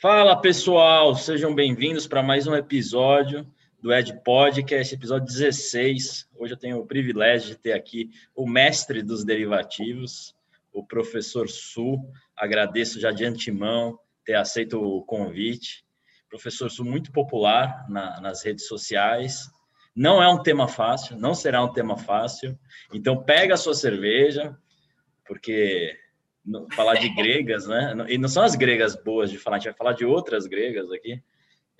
Fala pessoal, sejam bem-vindos para mais um episódio do Ed Podcast, episódio 16. Hoje eu tenho o privilégio de ter aqui o mestre dos derivativos, o professor Su. Agradeço já de antemão ter aceito o convite. Professor Su, muito popular na, nas redes sociais. Não é um tema fácil, não será um tema fácil. Então, pega a sua cerveja, porque falar de gregas, né? E não são as gregas boas de falar, a gente vai falar de outras gregas aqui.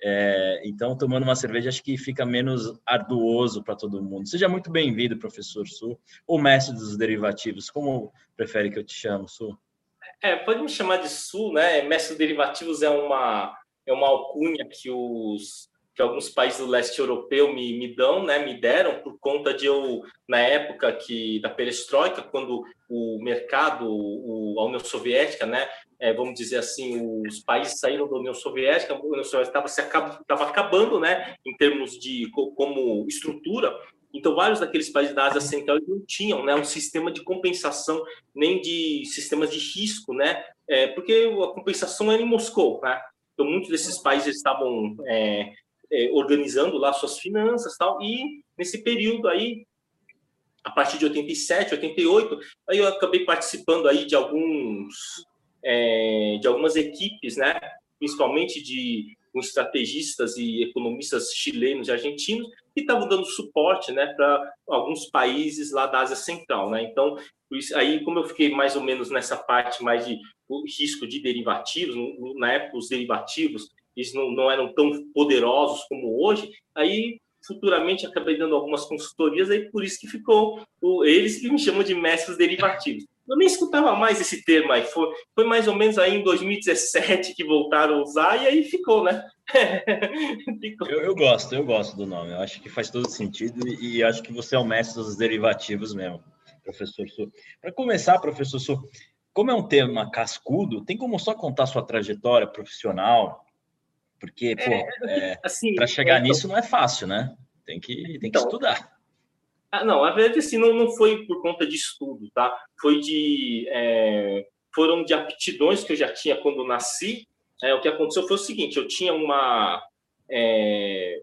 É, então, tomando uma cerveja, acho que fica menos arduoso para todo mundo. Seja muito bem-vindo, professor Su, ou mestre dos derivativos, como prefere que eu te chame, Su? É, pode me chamar de Su, né? Mestre dos derivativos é uma, é uma alcunha que os que alguns países do leste europeu me, me dão, né, me deram por conta de eu na época que da perestroika, quando o mercado, o, a União Soviética, né, é, vamos dizer assim, os países saíram da União Soviética, a União Soviética estava acabando, né, em termos de como estrutura. Então, vários daqueles países da Ásia Central não tinham né, um sistema de compensação, nem de sistemas de risco, né, é, porque a compensação era em Moscou. Né? Então, muitos desses países estavam é, é, organizando lá suas finanças tal e nesse período aí a partir de 87 88 aí eu acabei participando aí de alguns é, de algumas equipes né principalmente de estrategistas e economistas chilenos e argentinos que estavam dando suporte né para alguns países lá da Ásia Central né. Então aí como eu fiquei mais ou menos nessa parte mais de risco de derivativos na época os derivativos eles não, não eram tão poderosos como hoje, aí futuramente acabei dando algumas consultorias, aí por isso que ficou o, eles que me chamam de mestres derivativos. Eu nem escutava mais esse termo aí, foi, foi mais ou menos aí em 2017 que voltaram a usar, e aí ficou, né? ficou. Eu, eu, gosto, eu gosto do nome, eu acho que faz todo sentido e, acho que você é o mestre dos derivativos mesmo, professor Su. Para começar, professor Su, como é um tema cascudo, tem como só contar sua trajetória profissional, porque, pô, é, é assim, para chegar é, nisso não é fácil, né? Tem que, tem que então, estudar. Ah, não, a verdade assim, não, não foi por conta de estudo, tá? Foi de. É, foram de aptidões que eu já tinha quando nasci. É, o que aconteceu foi o seguinte: eu tinha uma, é,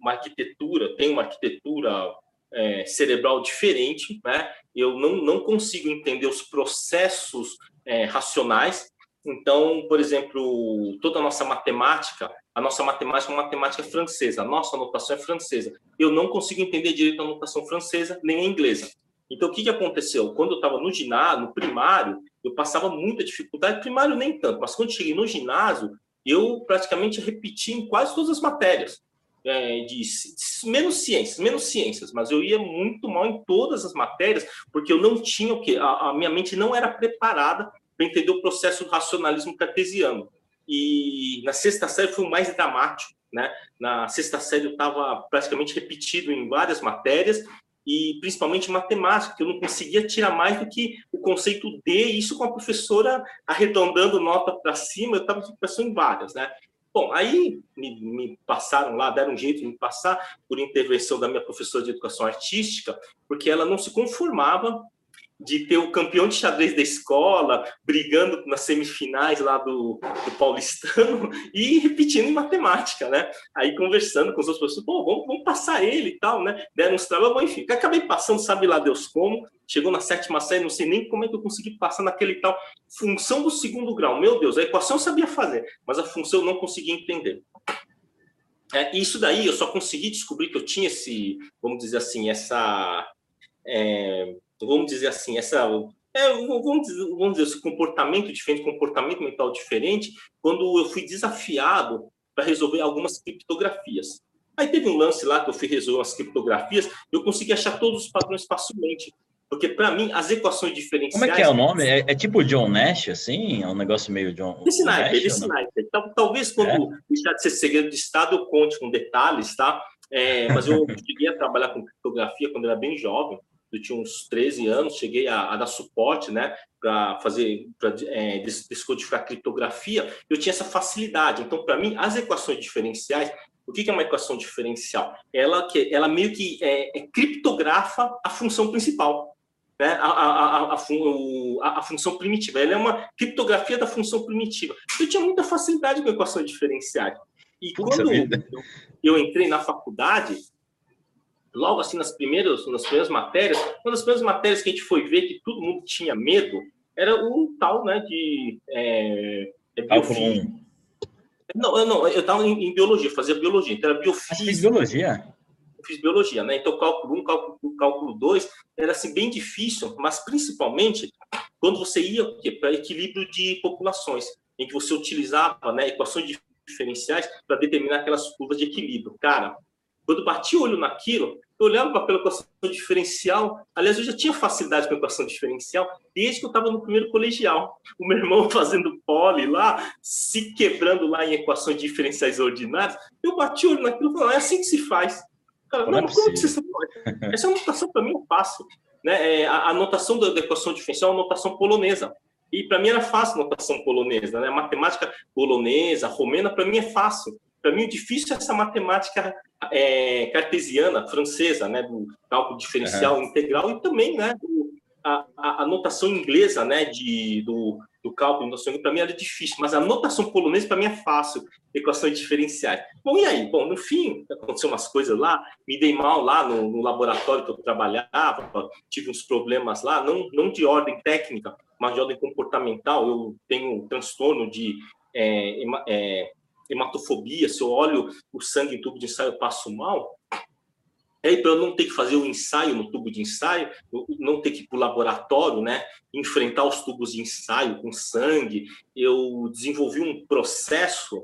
uma arquitetura, tenho uma arquitetura é, cerebral diferente, né? Eu não, não consigo entender os processos é, racionais então, por exemplo, toda a nossa matemática, a nossa matemática é uma matemática francesa, a nossa anotação é francesa. Eu não consigo entender direito a anotação francesa nem a inglesa. Então, o que, que aconteceu? Quando eu estava no ginásio, no primário, eu passava muita dificuldade. Primário nem tanto, mas quando cheguei no ginásio, eu praticamente repeti em quase todas as matérias. É, de menos ciências, menos ciências, mas eu ia muito mal em todas as matérias, porque eu não tinha o quê? A, a minha mente não era preparada para entender o processo do racionalismo cartesiano. E na sexta série foi o mais dramático, né? Na sexta série eu estava praticamente repetido em várias matérias e principalmente matemática, que eu não conseguia tirar mais do que o conceito D, isso com a professora arredondando nota para cima, eu estava passando em várias, né? Bom, aí me, me, passaram lá, deram um jeito de me passar por intervenção da minha professora de educação artística, porque ela não se conformava de ter o campeão de xadrez da escola brigando nas semifinais lá do, do Paulistano e repetindo em matemática, né? Aí conversando com os outros professores, pô, vamos, vamos passar ele e tal, né? Deram uns trabalhos, enfim, acabei passando, sabe lá Deus como, chegou na sétima série, não sei nem como é que eu consegui passar naquele tal função do segundo grau. Meu Deus, a equação eu sabia fazer, mas a função eu não conseguia entender. É, isso daí eu só consegui descobrir que eu tinha esse, vamos dizer assim, essa... É, vamos dizer assim, essa é, vamos, dizer, vamos dizer, esse comportamento diferente, comportamento mental diferente, quando eu fui desafiado para resolver algumas criptografias. Aí teve um lance lá que eu fui resolver as criptografias, eu consegui achar todos os padrões facilmente. Porque, para mim, as equações diferenciais. Como é que é o nome? É, é tipo John Nash, assim? É um negócio meio John. Esse naipe, esse naipe. Talvez quando é? deixar de ser segredo de Estado, eu conte com detalhes, tá? É, mas eu cheguei a trabalhar com criptografia quando eu era bem jovem eu tinha uns 13 anos, cheguei a, a dar suporte, né, para fazer, para é, descodificar criptografia, eu tinha essa facilidade. Então, para mim, as equações diferenciais, o que é uma equação diferencial? Ela, que, ela meio que é, é criptografa a função principal. né, a, a, a, a, função primitiva. Ela é uma criptografia da função primitiva. Eu tinha muita facilidade com equações diferenciais. E quando eu, eu entrei na faculdade, logo assim nas primeiras, nas primeiras matérias, uma das primeiras matérias que a gente foi ver que todo mundo tinha medo era o tal, né, de é, é biofísica. Não, eu não, eu estava em, em, biologia, fazia biologia, então era biofísica. biologia? Eu fiz biologia, né? Então, cálculo 1, cálculo, cálculo 2 era assim bem difícil, mas principalmente quando você ia para equilíbrio de populações, em que você utilizava, né, equações diferenciais para determinar aquelas curvas de equilíbrio. Cara, quando bati o olho naquilo, eu olhava para aquela equação diferencial. Aliás, eu já tinha facilidade com a equação diferencial desde que eu estava no primeiro colegial. O meu irmão fazendo pole lá, se quebrando lá em equações diferenciais ordinárias. Eu bati o olho naquilo e falei, é assim que se faz. Cara, não, não, é como que você pode? Essa anotação para mim é fácil. Né? É, a, a notação da, da equação diferencial é uma notação polonesa. E para mim era fácil a notação polonesa, né? A matemática polonesa, romena, para mim é fácil. Para mim, o difícil é essa matemática é, cartesiana, francesa, né, do cálculo diferencial uhum. integral e também, né, do, a, a, a, notação inglesa, né, de, do, do cálculo, notação para mim era difícil, mas a notação polonesa para mim é fácil, equações diferenciais. Bom, e aí? Bom, no fim, aconteceu umas coisas lá, me dei mal lá no, no laboratório que eu trabalhava, tive uns problemas lá, não, não de ordem técnica, mas de ordem comportamental, eu tenho transtorno de é, é, hematofobia, se eu olho o sangue em tubo de ensaio, eu passo mal. Aí, para eu não ter que fazer o ensaio no tubo de ensaio, não ter que ir para o laboratório, né, enfrentar os tubos de ensaio com sangue, eu desenvolvi um processo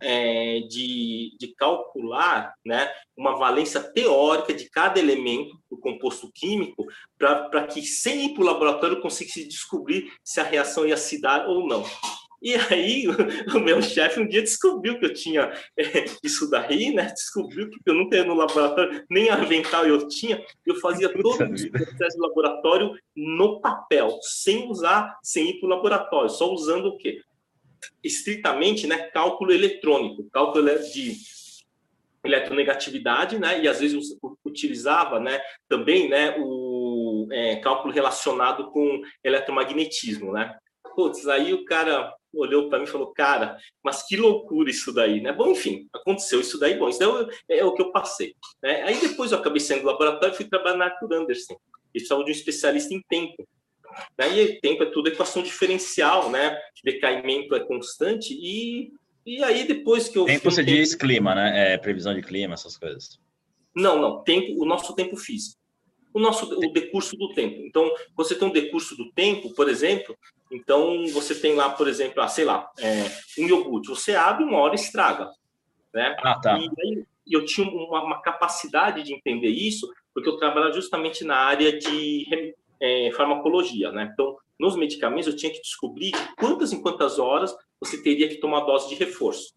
é, de, de calcular né, uma valência teórica de cada elemento do composto químico para que, sem ir para o laboratório, eu conseguisse descobrir se a reação ia se dar ou não. E aí, o meu chefe um dia descobriu que eu tinha é, isso daí, né? Descobriu que eu não tinha no laboratório, nem avental eu tinha. Eu fazia todo o processo de laboratório no papel, sem usar, sem ir para o laboratório, só usando o quê? Estritamente, né? Cálculo eletrônico, cálculo de eletronegatividade, né? E às vezes utilizava, né? Também, né? O é, cálculo relacionado com eletromagnetismo, né? Putz, aí o cara olhou para mim e falou, cara, mas que loucura isso daí, né? Bom, enfim, aconteceu isso daí, bom, isso daí é, é o que eu passei. Né? Aí depois eu acabei saindo do laboratório e fui trabalhar na Arthur Anderson. Eles precisavam de um especialista em tempo. Né? E tempo é tudo equação diferencial, né? Decaimento é constante e, e aí depois que eu... Tempo você tempo... diz clima, né? É, previsão de clima, essas coisas. Não, não, tempo, o nosso tempo físico o nosso o decurso do tempo. Então, você tem um decurso do tempo, por exemplo, então, você tem lá, por exemplo, ah, sei lá, é, um iogurte. Você abre uma hora e estraga. Né? Ah, tá. E aí, eu tinha uma, uma, capacidade de entender isso, porque eu trabalhava justamente na área de é, farmacologia. Né? Então, nos medicamentos, eu tinha que descobrir quantas em quantas horas você teria que tomar dose de reforço.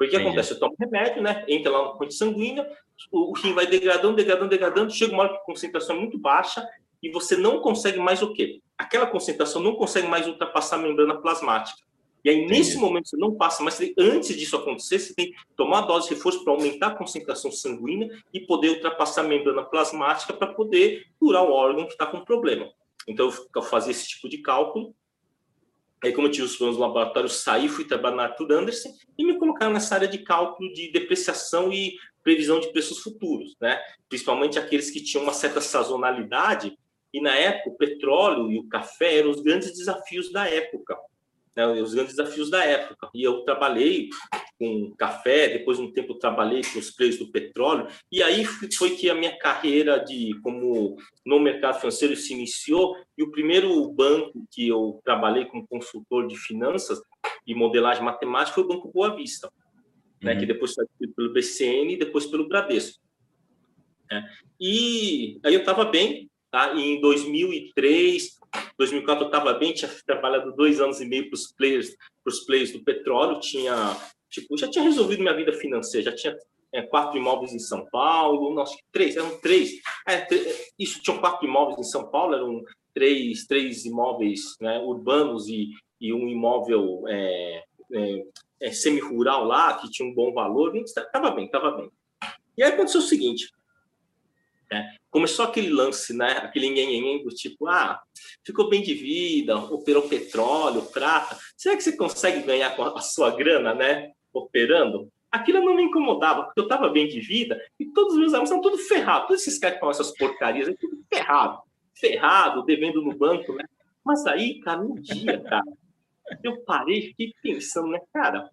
Porque Entendi. acontece? Eu tomo remédio, né? entra lá na corrente sanguínea, o, rim vai degradando, degradando, degradando, chega uma hora que a concentração é muito baixa e você não consegue mais o quê? Aquela concentração não consegue mais ultrapassar a membrana plasmática. E aí, Entendi. nesse momento, você não passa, mas antes disso acontecer, você tem que tomar a dose de reforço para aumentar a concentração sanguínea e poder ultrapassar a membrana plasmática para poder curar o órgão que está com problema. Então, eu fazia esse tipo de cálculo. Aí, como eu tive os planos no laboratório, saí, fui trabalhar na Arthur Anderson e me colocaram nessa área de cálculo de depreciação e previsão de preços futuros, né? Principalmente aqueles que tinham uma certa sazonalidade e na época, o petróleo e o café eram os grandes desafios da época. Né? Os grandes desafios da época. E eu trabalhei com café, depois de um tempo eu trabalhei com os preços do petróleo, e aí foi que a minha carreira de como no mercado financeiro se iniciou, e o primeiro banco que eu trabalhei como consultor de finanças e modelagem matemática foi o Banco Boa Vista, né, que uhum. depois foi pelo BCN e depois pelo Bradesco. É. E aí eu estava bem, Tá? E em 2003, 2004 eu estava bem, tinha trabalhado dois anos e meio para os players, os players do petróleo, tinha, tipo, já tinha resolvido minha vida financeira, já tinha é, quatro imóveis em São Paulo, que três, eram três. É, isso, tinham quatro imóveis em São Paulo, eram três, três imóveis né, urbanos e, e um imóvel é, é, é semi-rural lá, que tinha um bom valor, estava bem, estava bem. E aí aconteceu o seguinte, É, começou aquele lance, né? Aquele nhenhenhen do tipo, ah, ficou bem de vida, operou petróleo, prata. Será que você consegue ganhar com a sua grana, né? Operando? Aquilo não me incomodava, porque eu estava bem de vida e todos os meus amigos são tudo ferrados. Todos esses caras que falam essas porcarias, é tudo ferrado. Ferrado, devendo no banco, né? Mas aí, cara, um dia, cara, eu parei, fiquei pensando, né, cara,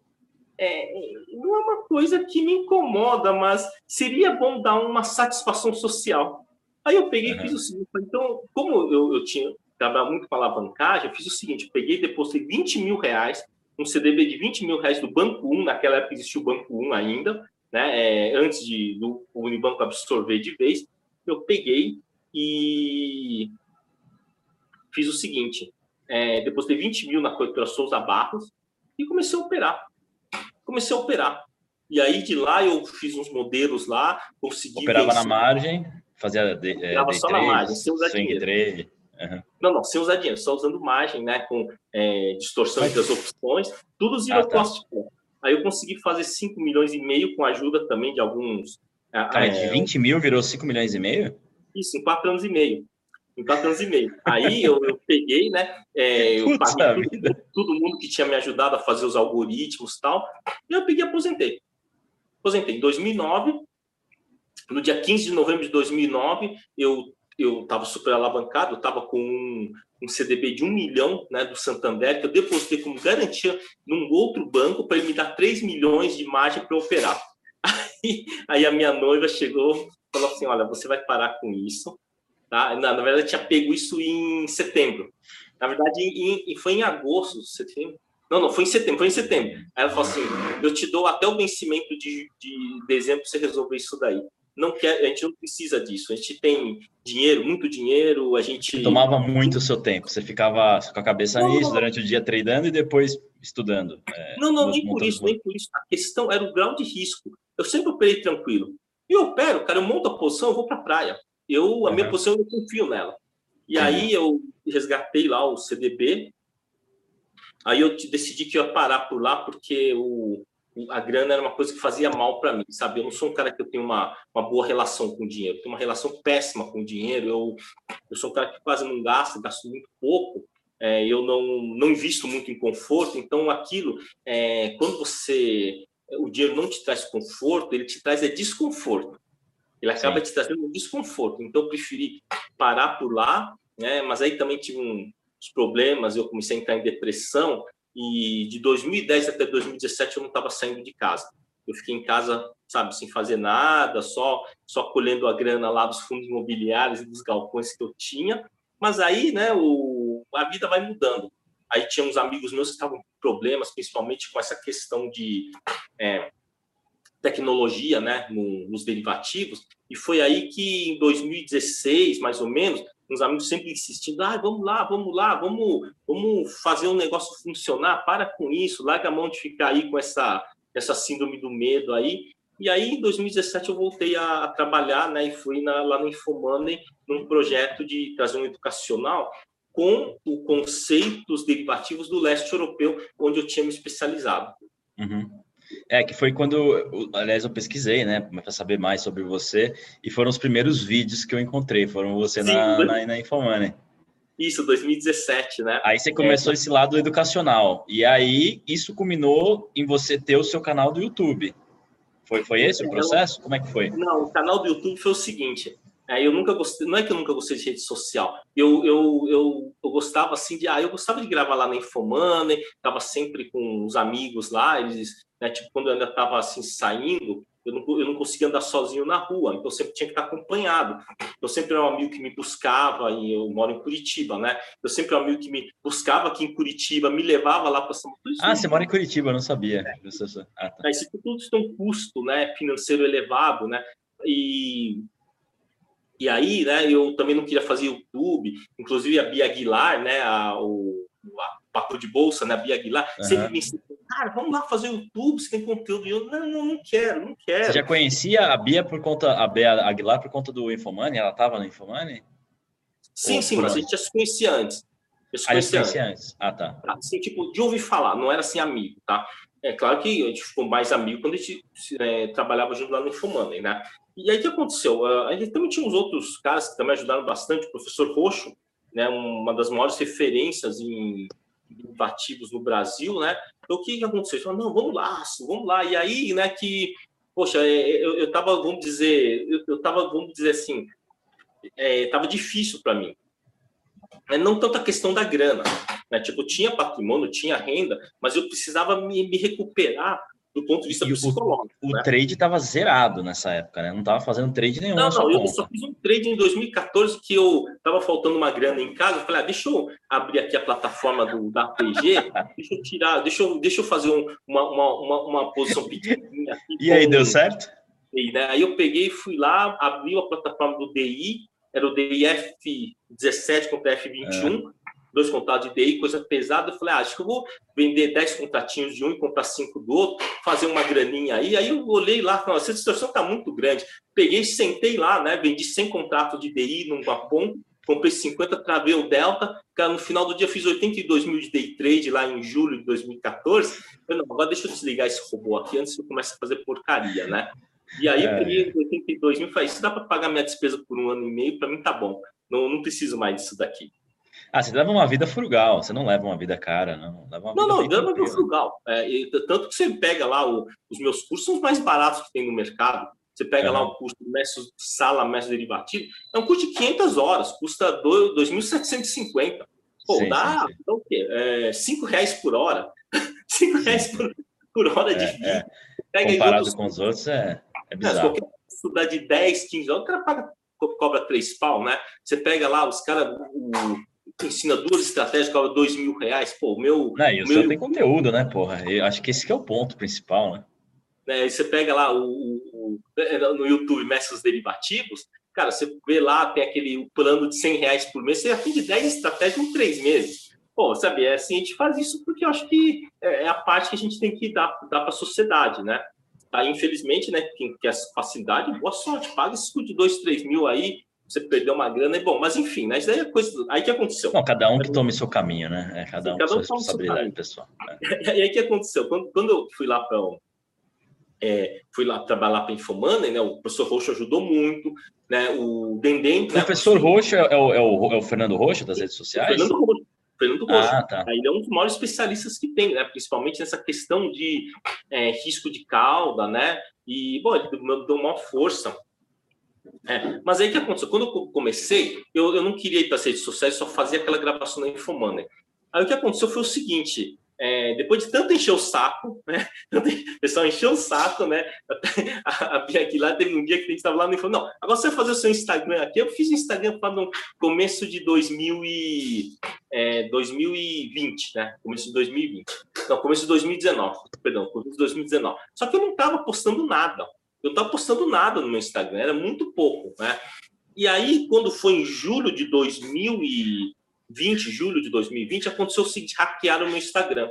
é, não é uma coisa que me incomoda, mas seria bom dar uma satisfação social. Aí eu peguei e fiz o seguinte, então, como eu, eu tinha trabalhado muito com alavancagem, eu fiz o seguinte, eu peguei e depositei 20 mil reais, um CDB de 20 mil reais do Banco 1, naquela época existia o Banco 1 ainda, né, é, antes de, do Unibanco absorver de vez, eu peguei e fiz o seguinte, é, depositei 20 mil na corretora Souza Barros e comecei a operar comecei a operar. E aí de lá eu fiz uns modelos lá, consegui. Operava vencer. na margem, fazia. De, é, só na margem, sem usar dinheiro. Trade. Uhum. Não, não, sem usar dinheiro, só usando margem, né? Com é, distorção Mas... das opções, tudo zero ah, tá. cost. Aí eu consegui fazer 5 milhões e meio com a ajuda também de alguns. Cara, é, de 20 mil virou 5 milhões e meio? Isso, em 4 anos e meio em quatro anos e meio. Aí eu, eu peguei, né? É, eu paguei tudo, todo mundo que tinha me ajudado a fazer os algoritmos e tal. E eu peguei e aposentei. Aposentei em 2009. No dia 15 de novembro de 2009, eu eu estava super alavancado, eu estava com um, um, CDB de um milhão né, do Santander, que eu depositei como garantia num outro banco para ele me dar 3 milhões de margem para operar. Aí, aí a minha noiva chegou e falou assim: Olha, você vai parar com isso, Tá? Na, na verdade, eu tinha pego isso em setembro. Na verdade, em, em, foi em agosto, setembro. Não, não, foi em setembro, foi em setembro. Aí ela falou assim: eu te dou até o vencimento de, de dezembro para você resolver isso daí. Não quer, a gente não precisa disso. A gente tem dinheiro, muito dinheiro, a gente. Tomava muito o seu tempo. Você ficava com a cabeça não, nisso não, durante o dia treinando e depois estudando. É, não, não, nem por isso, nem por isso. A questão era o grau de risco. Eu sempre operei tranquilo. E eu opero, cara, eu monto a posição, eu vou para a praia. Eu, a minha posição, eu confio nela. E uhum. aí eu resgatei lá o CDB. Aí eu decidi que eu ia parar por lá porque o, a grana era uma coisa que fazia mal para mim, sabe? Eu não sou um cara que eu tenho uma, uma boa relação com o dinheiro, eu tenho uma relação péssima com o dinheiro. Eu, eu sou um cara que quase não gasta, gasto muito pouco. É, eu não, não invisto muito em conforto, então aquilo, é, quando você. O dinheiro não te traz conforto, ele te traz é desconforto. Ele acaba Sim. te trazendo um desconforto. Então, eu preferi parar por lá, né? Mas aí também tive uns problemas, eu comecei a entrar em depressão e de 2010 até 2017 eu não estava saindo de casa. Eu fiquei em casa, sabe, sem fazer nada, só só colhendo a grana lá dos fundos imobiliários e dos galpões que eu tinha. Mas aí, né, o, a vida vai mudando. Aí tinha uns amigos meus que estavam com problemas, principalmente com essa questão de é, tecnologia né, no, nos derivativos, e foi aí que em 2016, mais ou menos, uns amigos sempre insistindo, ah, vamos lá, vamos lá, vamos, vamos fazer um negócio funcionar, para com isso, larga a mão de ficar aí com essa, essa síndrome do medo aí. E aí, em 2017, eu voltei a, a trabalhar, né, e fui na, lá no Infomoney, num projeto de trazer um educacional com o conceito dos derivativos do leste europeu, onde eu tinha me especializado. Uhum. É, que foi quando, aliás, eu pesquisei, né, para saber mais sobre você, e foram os primeiros vídeos que eu encontrei, foram você Sim, na, na, na Infomoney. Isso, 2017, né? Aí você começou é. esse lado educacional, e aí isso culminou em você ter o seu canal do YouTube. Foi, foi esse o processo? Como é que foi? Não, o canal do YouTube foi o seguinte, é, eu nunca gostei, não é que eu nunca gostei de rede social. Eu, eu, eu, eu gostava assim de, ah, eu gostava de gravar lá na Infomoney, estava sempre com os amigos lá, eles, né, tipo, quando eu ainda estava assim saindo, eu não, eu não conseguia andar sozinho na rua, então eu sempre tinha que estar acompanhado. Eu sempre era um amigo que me buscava, e eu moro em Curitiba, né? Eu sempre era um amigo que me buscava aqui em Curitiba, me levava lá para São Paulo. Ah, você mora em Curitiba, eu não sabia. É. Ah, tá. Isso tudo tem um custo né, financeiro elevado, né? E e aí, né, eu também não queria fazer YouTube, inclusive a Bia Aguilar, né, a, o a Papo de Bolsa, né, a Bia Aguilar, uhum. sempre me ensinou, cara, vamos lá fazer YouTube, você tem conteúdo. E eu, não, não, não quero, não quero. Você já conhecia a Bia por conta, a Bia Aguilar por conta do Infomani? Ela estava no Infomani? Sim, Ou sim, mas a gente já se conhecia antes. Eu se conhecia, ah, conhecia antes. antes. Ah, tá. Assim, tipo, de ouvir falar, não era assim amigo, tá? É claro que a gente ficou mais amigo quando a gente é, trabalhava junto lá no Infomani, né? E aí o que aconteceu? A gente também tinha uns outros caras que também ajudaram bastante, o professor Roxo, né, uma das maiores referências em derivativos no Brasil, né? Então, o que, que aconteceu? Falei, não, vamos lá, vamos lá. E aí, né, que, poxa, é, eu, eu tava, vamos dizer, eu, eu tava, vamos dizer assim, é, tava difícil para mim. É, não tanto a questão da grana, né? Tipo, tinha patrimônio, tinha renda, mas eu precisava me, me recuperar do ponto de vista e psicológico. O, né? o trade estava zerado nessa época, né? Não estava fazendo trade nenhum. Não, não, eu conta. só fiz um trade em 2014 que eu estava faltando uma grana em casa. Eu falei, ah, deixa eu abrir aqui a plataforma do, da PG, deixa eu tirar, deixa eu, deixa eu fazer um, uma, uma, uma, uma, posição pequenininha. Aqui e aí, deu certo? E, né? Aí eu peguei, fui lá, abri a plataforma do DI, era o DIF 17 contra F21. É dois contratos de DI, coisa pesada. Eu falei, ah, acho que eu vou vender 10 contratinhos de um e comprar cinco do outro, fazer uma graninha aí. Aí eu olhei lá, falei, essa distorção está muito grande. Peguei, sentei lá, né? Vendi 100 contratos de DI num Guapom, comprei 50, travei o Delta. Cara, no final do dia fiz 82 mil de day trade lá em julho de 2014. Eu falei, não, agora deixa eu desligar esse robô aqui antes que eu comece a fazer porcaria, né? E aí eu peguei 82 mil e falei, se dá para pagar minha despesa por um ano e meio, para mim tá bom. Não, não preciso mais disso daqui. Ah, você leva uma vida frugal, você não leva uma vida cara, não. Leva não, não, leva uma frugal. É, e, tanto que você pega lá o, os meus cursos, são os mais baratos que tem no mercado. Você pega lá o curso mestre, sala mestre derivativo, é um curso de 500 horas, custa 2.750. Pô, sim, dá, sim, sim. dá o quê? É, 5 reais por hora. 5 reais por, por hora de vida. É, é. Comparado outros, com os outros, é, é bizarro. qualquer estudar de 10, 15 horas, o cara paga, cobra 3 pau, né? Você pega lá, os caras, ensina duas estratégias, cobra dois mil reais. Pô, o meu. Não, e o meu... tem conteúdo, né, porra? Eu acho que esse que é o ponto principal, né? É, você pega lá o, o, o, no YouTube Mestres Derivativos, cara, você vê lá, tem aquele plano de 100 reais por mês, você aprende 10 estratégias em três meses. Pô, sabe, é assim, a gente faz isso porque eu acho que é, é a parte que a gente tem que dar, dar para a sociedade, né? Tá, infelizmente, né, quem quer facilidade, boa sorte, paga esse de 2, 3 mil aí, você perdeu uma grana, é bom, mas enfim, né? Isso daí é coisa. Aí que aconteceu? Não, cada um que tome seu caminho, né? É cada um com sua responsabilidade pessoal. Né? E aí que aconteceu? Quando, quando eu fui lá para é, fui lá trabalhar para a Infomoney, né? O professor Roxo ajudou muito, né? O Dendem. O né? professor né? Roxo é, é, o, é, o, é o Fernando Roxo das redes sociais? O Fernando Roxo. Fernando Roxo. Ah, tá. Ele é um dos maiores especialistas que tem, né? Principalmente nessa questão de é, risco de cauda, né? E, bom, ele deu uma força é, mas aí que aconteceu? Quando eu comecei, eu, eu não queria ir para as redes sociais, só fazia aquela gravação na Infomoney. Aí o que aconteceu foi o seguinte: é, depois de tanto encher o saco, né? O pessoal encheu o saco, né? A, a aqui lá teve um dia que a gente estava lá no falou: não, agora você vai fazer o seu Instagram aqui. Eu fiz o Instagram para no começo de 2000 e, é, 2020, né? Começo de 2020. Não, começo de 2019, perdão, começo de 2019. Só que eu não estava postando nada eu estava postando nada no meu Instagram, era muito pouco, né? E aí, quando foi em julho de 2020, julho de 2020, aconteceu o seguinte, hackearam o meu Instagram.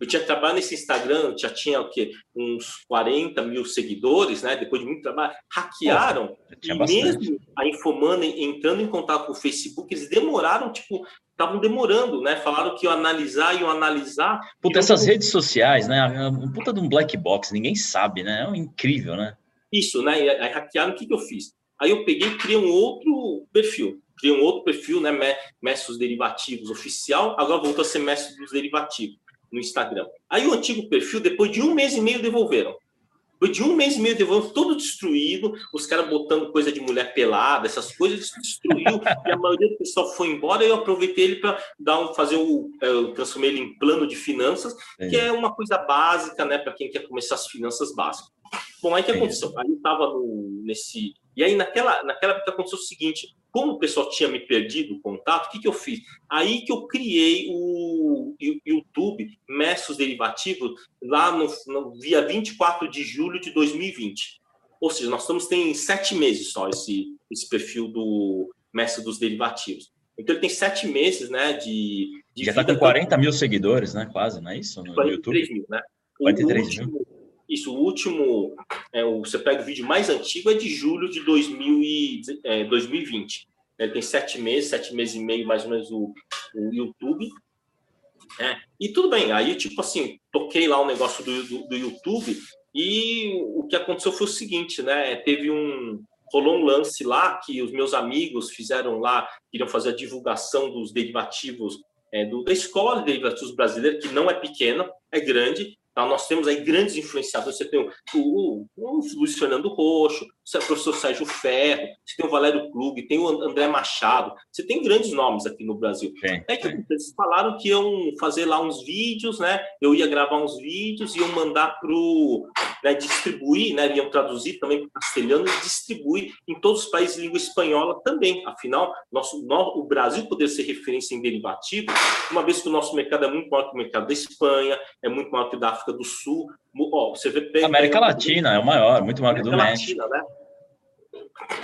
Eu tinha trabalho nesse Instagram, já tinha o quê? Uns 40 mil seguidores, né? Depois de muito trabalho, hackearam. Pô, e bastante. mesmo a Infomoney entrando em contato com o Facebook, eles demoraram, tipo, estavam demorando, né? Falaram que iam analisar, iam analisar. Puta, essas não... redes sociais, né? Um puta de um black box, ninguém sabe, né? É incrível, né? Isso, né? Aí hackearam, o que, que eu fiz? Aí eu peguei e criei um outro perfil. Criei um outro perfil, né? Mestre dos Derivativos oficial, agora voltou a ser Mestre dos Derivativos no Instagram. Aí o antigo perfil, depois de um mês e meio, devolveram. Foi de um mês e meio de todo destruído, os caras botando coisa de mulher pelada, essas coisas, destruiu, e a maioria do pessoal foi embora, e eu aproveitei ele para dar um, fazer o. É, eu transformei ele em plano de finanças, é. que é uma coisa básica, né, para quem quer começar as finanças básicas. Bom, aí o que aconteceu? Aí eu estava nesse. E aí, naquela, naquela época, aconteceu o seguinte: como o pessoal tinha me perdido o contato, o que, que eu fiz? Aí que eu criei o YouTube Mestres Derivativos lá no, no dia 24 de julho de 2020. Ou seja, nós estamos tem sete meses só esse, esse perfil do Mestre dos Derivativos. Então ele tem sete meses, né? De, de Já está com 40 mil seguidores, né? Quase, não é isso? No 43 YouTube? mil, né? 43 último, mil. Isso, o último, é, o, você pega o vídeo mais antigo, é de julho de 2000 e, é, 2020. Ele tem sete meses, sete meses e meio mais ou menos o, o YouTube. É, e tudo bem, aí, tipo assim, toquei lá o um negócio do, do, do, YouTube e o que aconteceu foi o seguinte, né? Teve um. Rolou um lance lá que os meus amigos fizeram lá, queriam fazer a divulgação dos derivativos é, do, da escola de derivativos brasileira, que não é pequena, é grande, Tá? Nós temos aí grandes influenciadores. Você tem o, o, o Luiz Fernando Roxo, o professor Sérgio Ferro, você tem o Valério Klug, tem o André Machado. Você tem grandes nomes aqui no Brasil. Sim, é que eles falaram que iam fazer lá uns vídeos, né? Eu ia gravar uns vídeos e iam mandar para o né, distribuir, né? Iam traduzir também para o castelhano e distribuir em todos os países de língua espanhola também. Afinal, nosso, o Brasil poder ser referência em derivativo, uma vez que o nosso mercado é muito maior que o mercado da Espanha, é muito maior que o da África do Sul. Ó, você vê América Latina é o maior, muito maior que o do México. Latina, né?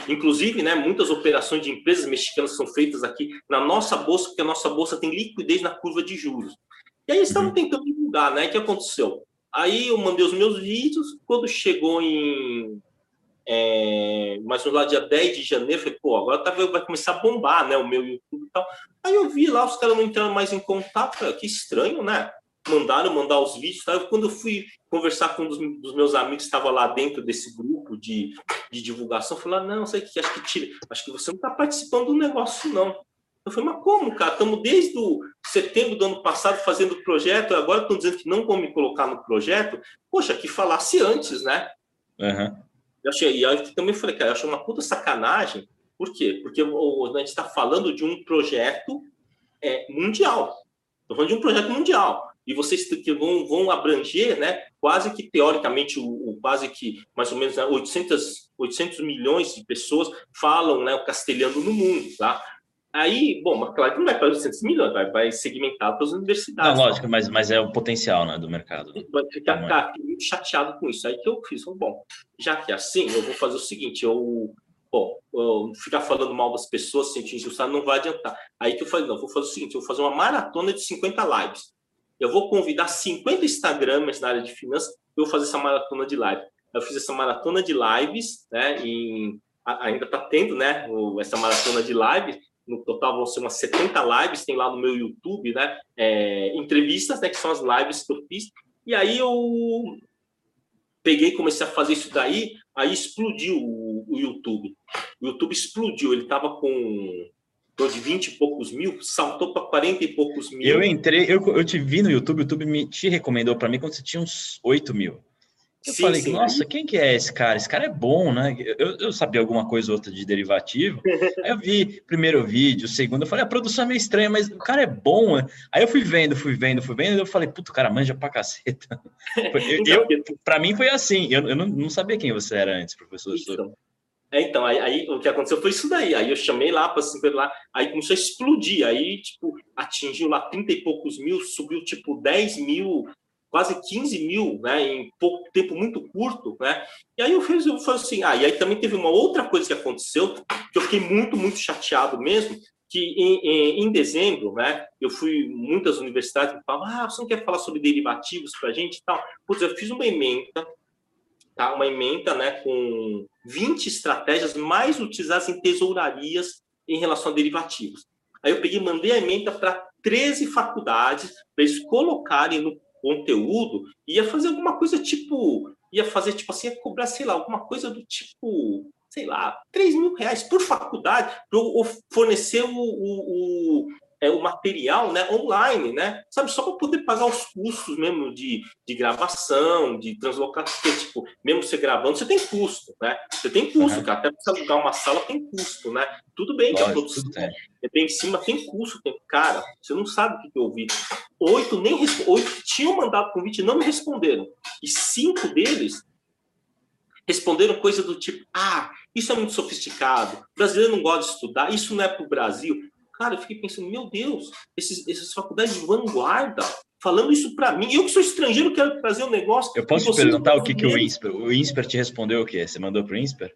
Inclusive, né, muitas operações de empresas mexicanas são feitas aqui na nossa bolsa, porque a nossa bolsa tem liquidez na curva de juros. E aí eles estavam uhum. tentando divulgar, né? O que aconteceu? Aí eu mandei os meus vídeos, quando chegou em é, mais ou menos lá dia 10 de janeiro, falei, pô, agora tá, vai começar a bombar, né, o meu YouTube e tal. Aí eu vi lá, os caras não entrando mais em contato, falei, que estranho, né? mandaram mandar os vídeos. Tá? Quando eu fui conversar com um dos, dos meus amigos que estava lá dentro desse grupo de, de divulgação, falei, ah, não, sei que acho que tira, acho que você não está participando do negócio, não. Eu falei, mas como, cara? Estamos desde o setembro do ano passado fazendo o projeto, agora estão dizendo que não vão me colocar no projeto. Poxa, que falasse antes, né? Uhum. Eu achei, e aí também falei, cara, eu achei uma puta sacanagem. Por quê? Porque a gente está falando de um projeto é, mundial. Estou falando de um projeto mundial e vocês que vão, vão abranger, né, quase que teoricamente, o, o quase que mais ou menos 800, né, 800 milhões de pessoas falam né, o castelhano no mundo, tá? Aí, bom, mas claro que não vai para 800 milhões, vai, vai segmentar para as universidades. Não, lógico, mas, mas é o potencial né, do mercado. Vai ficar tá, muito chateado com isso. Aí que eu fiz, bom, já que é assim, eu vou fazer o seguinte, eu bom, eu ficar falando mal das pessoas o estado não vai adiantar. Aí que eu falei, não, vou fazer o seguinte, eu vou fazer uma maratona de 50 lives eu vou convidar 50 Instagramers na área de finanças eu fazer essa maratona de live. Eu fiz essa maratona de lives, né? Em, ainda está tendo, né? Essa maratona de lives. No total vão ser umas 70 lives, tem lá no meu YouTube, né? É, entrevistas, né? Que são as lives que eu fiz. E aí eu peguei, comecei a fazer isso daí, aí explodiu o, o YouTube. O YouTube explodiu, ele estava com de 20 e poucos mil, saltou para 40 e poucos mil. Eu entrei, eu, eu te vi no YouTube, o YouTube me, te recomendou para mim quando você tinha uns 8 mil. Eu sim, falei, sim. nossa, quem que é esse cara? Esse cara é bom, né? Eu, eu sabia alguma coisa ou outra de derivativo. Aí eu vi primeiro vídeo, segundo, eu falei, a produção é meio estranha, mas o cara é bom. Né? Aí eu fui vendo, fui vendo, fui vendo, eu falei, puto, o cara manja pra caceta. Eu, eu, pra mim foi assim, eu, eu não, não sabia quem você era antes, professor. Então, é, então, aí, aí, o que aconteceu foi isso daí. Aí eu chamei lá para se lá, aí começou a explodir. Aí, tipo, atingiu lá 30 e poucos mil, subiu tipo 10 mil, quase 15 mil, né, em pouco tempo muito curto, né? E aí eu fiz, eu falei assim, ah, e aí também teve uma outra coisa que aconteceu, que eu fiquei muito, muito chateado mesmo, que em, em, em dezembro, né, eu fui muitas universidades me falavam, ah, você não quer falar sobre derivativos para a gente e tal? Pois eu fiz uma emenda tá? uma emenda né, com 20 estratégias mais utilizadas em tesourarias em relação a derivativos. Aí eu peguei mandei a emenda para 13 faculdades, para eles colocarem no conteúdo, ia fazer alguma coisa tipo, ia fazer tipo assim, ia cobrar, sei lá, alguma coisa do tipo, sei lá, 3 mil reais por faculdade, para fornecer o, o, o é, o material né, online, né? Sabe, só para poder pagar os custos mesmo de, de gravação, de translocação, porque, tipo, mesmo você gravando, você tem custo, né? Você tem custo, uhum. cara. Até para alugar uma sala tem custo, né? Tudo bem Lógico, que a produção é bem em cima, tem custo, tem. Cara, você não sabe o que eu ouvi. Oito nem oito tinham mandado convite e não me responderam. E cinco deles responderam coisa do tipo: ah, isso é muito sofisticado, o brasileiro não gosta de estudar, isso não é para o Brasil. Cara, eu fiquei pensando, meu Deus, esses, essas faculdades de vanguarda falando isso para mim. Eu que sou estrangeiro quero trazer um negócio. Eu posso te perguntar o que, que o INSPER, o INSPER te respondeu o quê? Você mandou para o INSPER?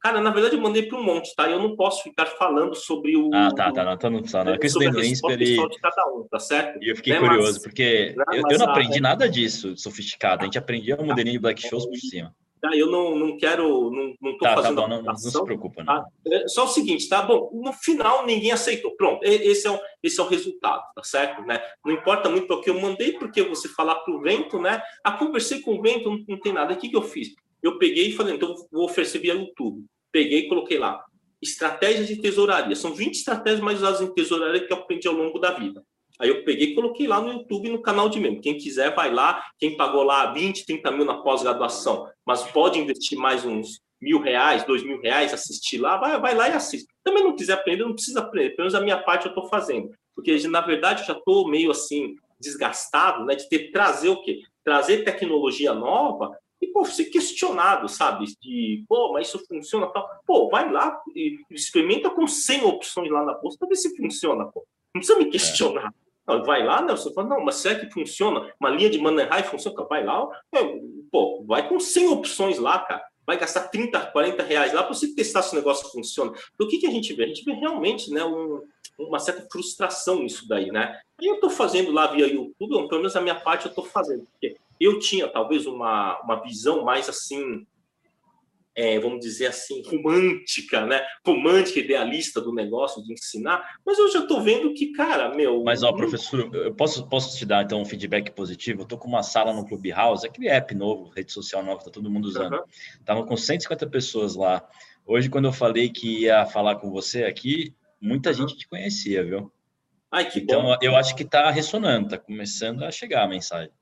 Cara, na verdade eu mandei para um monte, tá? Eu não posso ficar falando sobre o. Ah, tá, tá. Não, então não precisa, não. É que eu estudei no INSPER e. De cada um, tá certo? E eu fiquei né, curioso, mas, porque né, eu, eu, não aprendi nada disso sofisticado. A gente aprendia o modelinho de Black Shows por cima. Tá? Eu não, não quero, não, não tô tá, fazendo tá bom, não, não, se preocupa. Não. Tá? É só o seguinte, tá bom? No final ninguém aceitou. Pronto, esse é o, esse é o resultado, tá certo? Né? Não importa muito o que eu mandei, porque você falar para o vento, né? Ah, conversei com o vento, não, não tem nada. O que, que eu fiz? Eu peguei e falei, então vou oferecer via YouTube. Peguei e coloquei lá. Estratégias de tesouraria. São 20 estratégias mais usadas em tesouraria que eu aprendi ao longo da vida. Aí eu peguei e coloquei lá no YouTube, no canal de membro. Quem quiser, vai lá. Quem pagou lá 20, 30 mil na pós-graduação, mas pode investir mais uns mil reais, dois mil reais, assistir lá, vai, vai lá e assiste. Também não quiser aprender, não precisa aprender. Pelo menos a minha parte eu estou fazendo. Porque, na verdade, eu já estou meio assim, desgastado, né? De ter trazer o quê? Trazer tecnologia nova e, pô, ser questionado, sabe? De, pô, mas isso funciona tal. Pô, vai lá e experimenta com 100 opções lá na bolsa para ver se funciona, pô. Não precisa me é. questionar. É. Vai lá, Nelson, fala, não, mas será que funciona? Uma linha de Mannerheim funciona? Vai lá, pô, vai com 100 opções lá, cara. Vai gastar 30, 40 reais lá para você testar se o negócio funciona. Então, o que, que a gente vê? A gente vê realmente né, um, uma certa frustração nisso daí, né? Eu estou fazendo lá via YouTube, pelo menos a minha parte eu estou fazendo. Porque eu tinha talvez uma, uma visão mais assim é, vamos dizer assim, romântica, né? Romântica, idealista do negócio de ensinar, mas eu já estou vendo que, cara, meu. Mas, ó, professor, eu posso, posso te dar então um feedback positivo? Eu tô com uma sala no Clubhouse, aquele app novo, rede social nova, tá todo mundo usando. Uhum. Tava com 150 pessoas lá. Hoje, quando eu falei que ia falar com você aqui, muita uhum. gente te conhecia, viu? Ai, que então, bom. eu acho que tá ressonando, tá começando a chegar a mensagem.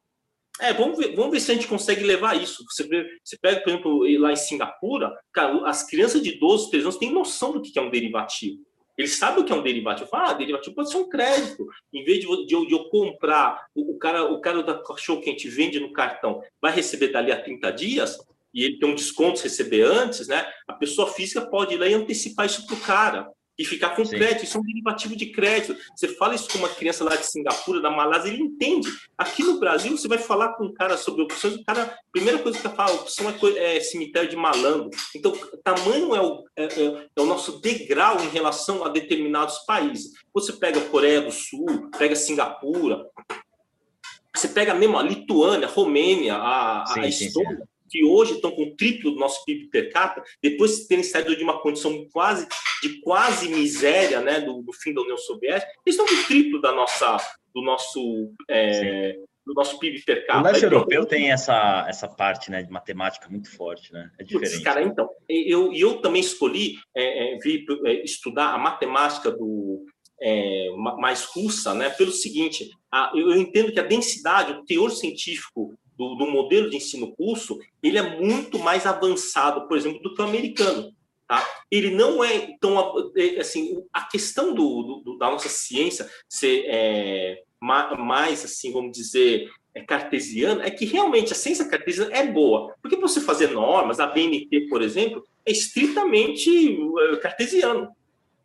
É, vamos ver, vamos ver se a gente consegue levar isso. Você, você pega, por exemplo, lá em Singapura, cara, as crianças de 12, 13 anos têm noção do que é um derivativo. Eles sabem o que é um derivativo. Fala, ah, derivativo pode ser um crédito. Em vez de, de, de eu comprar, o, o, cara, o cara da cachorro que a gente vende no cartão vai receber dali a 30 dias, e ele tem um desconto se receber antes, né? A pessoa física pode ir lá e antecipar isso para o cara e ficar com Sim. crédito. Isso é um derivativo de crédito. Você fala isso com uma criança lá de Singapura, da Malásia, ele entende. Aqui no Brasil, você vai falar com um cara sobre opções, o cara, a primeira coisa que ele fala, opção é, é, cemitério de malandro. Então, tamanho é o, é, é, é o nosso degrau em relação a determinados países. Você pega Coreia do Sul, pega Singapura, você pega mesmo a Lituânia, a Romênia, a, sim, a Estônia, que hoje estão com o triplo do nosso PIB per capita, depois de terem saído de uma condição quase de quase miséria, né, do, do fim da União Soviética, eles estão com o triplo da nossa, do nosso é, do nosso PIB per capita. O leste europeu tem essa, essa parte né, de matemática muito forte, né? É diferente. Cara, então, eu, eu também escolhi é, é, vir é, estudar a matemática do, é, mais russa, né? Pelo seguinte, a, eu entendo que a densidade, o teor científico do, do, modelo de ensino curso, ele é muito mais avançado, por exemplo, do que o americano. Tá? Ele não é tão é, assim a questão do, do da nossa ciência ser é, mais assim vamos dizer é cartesiana é que realmente a ciência cartesiana é boa porque você fazer normas a BNT por exemplo é estritamente é, cartesiano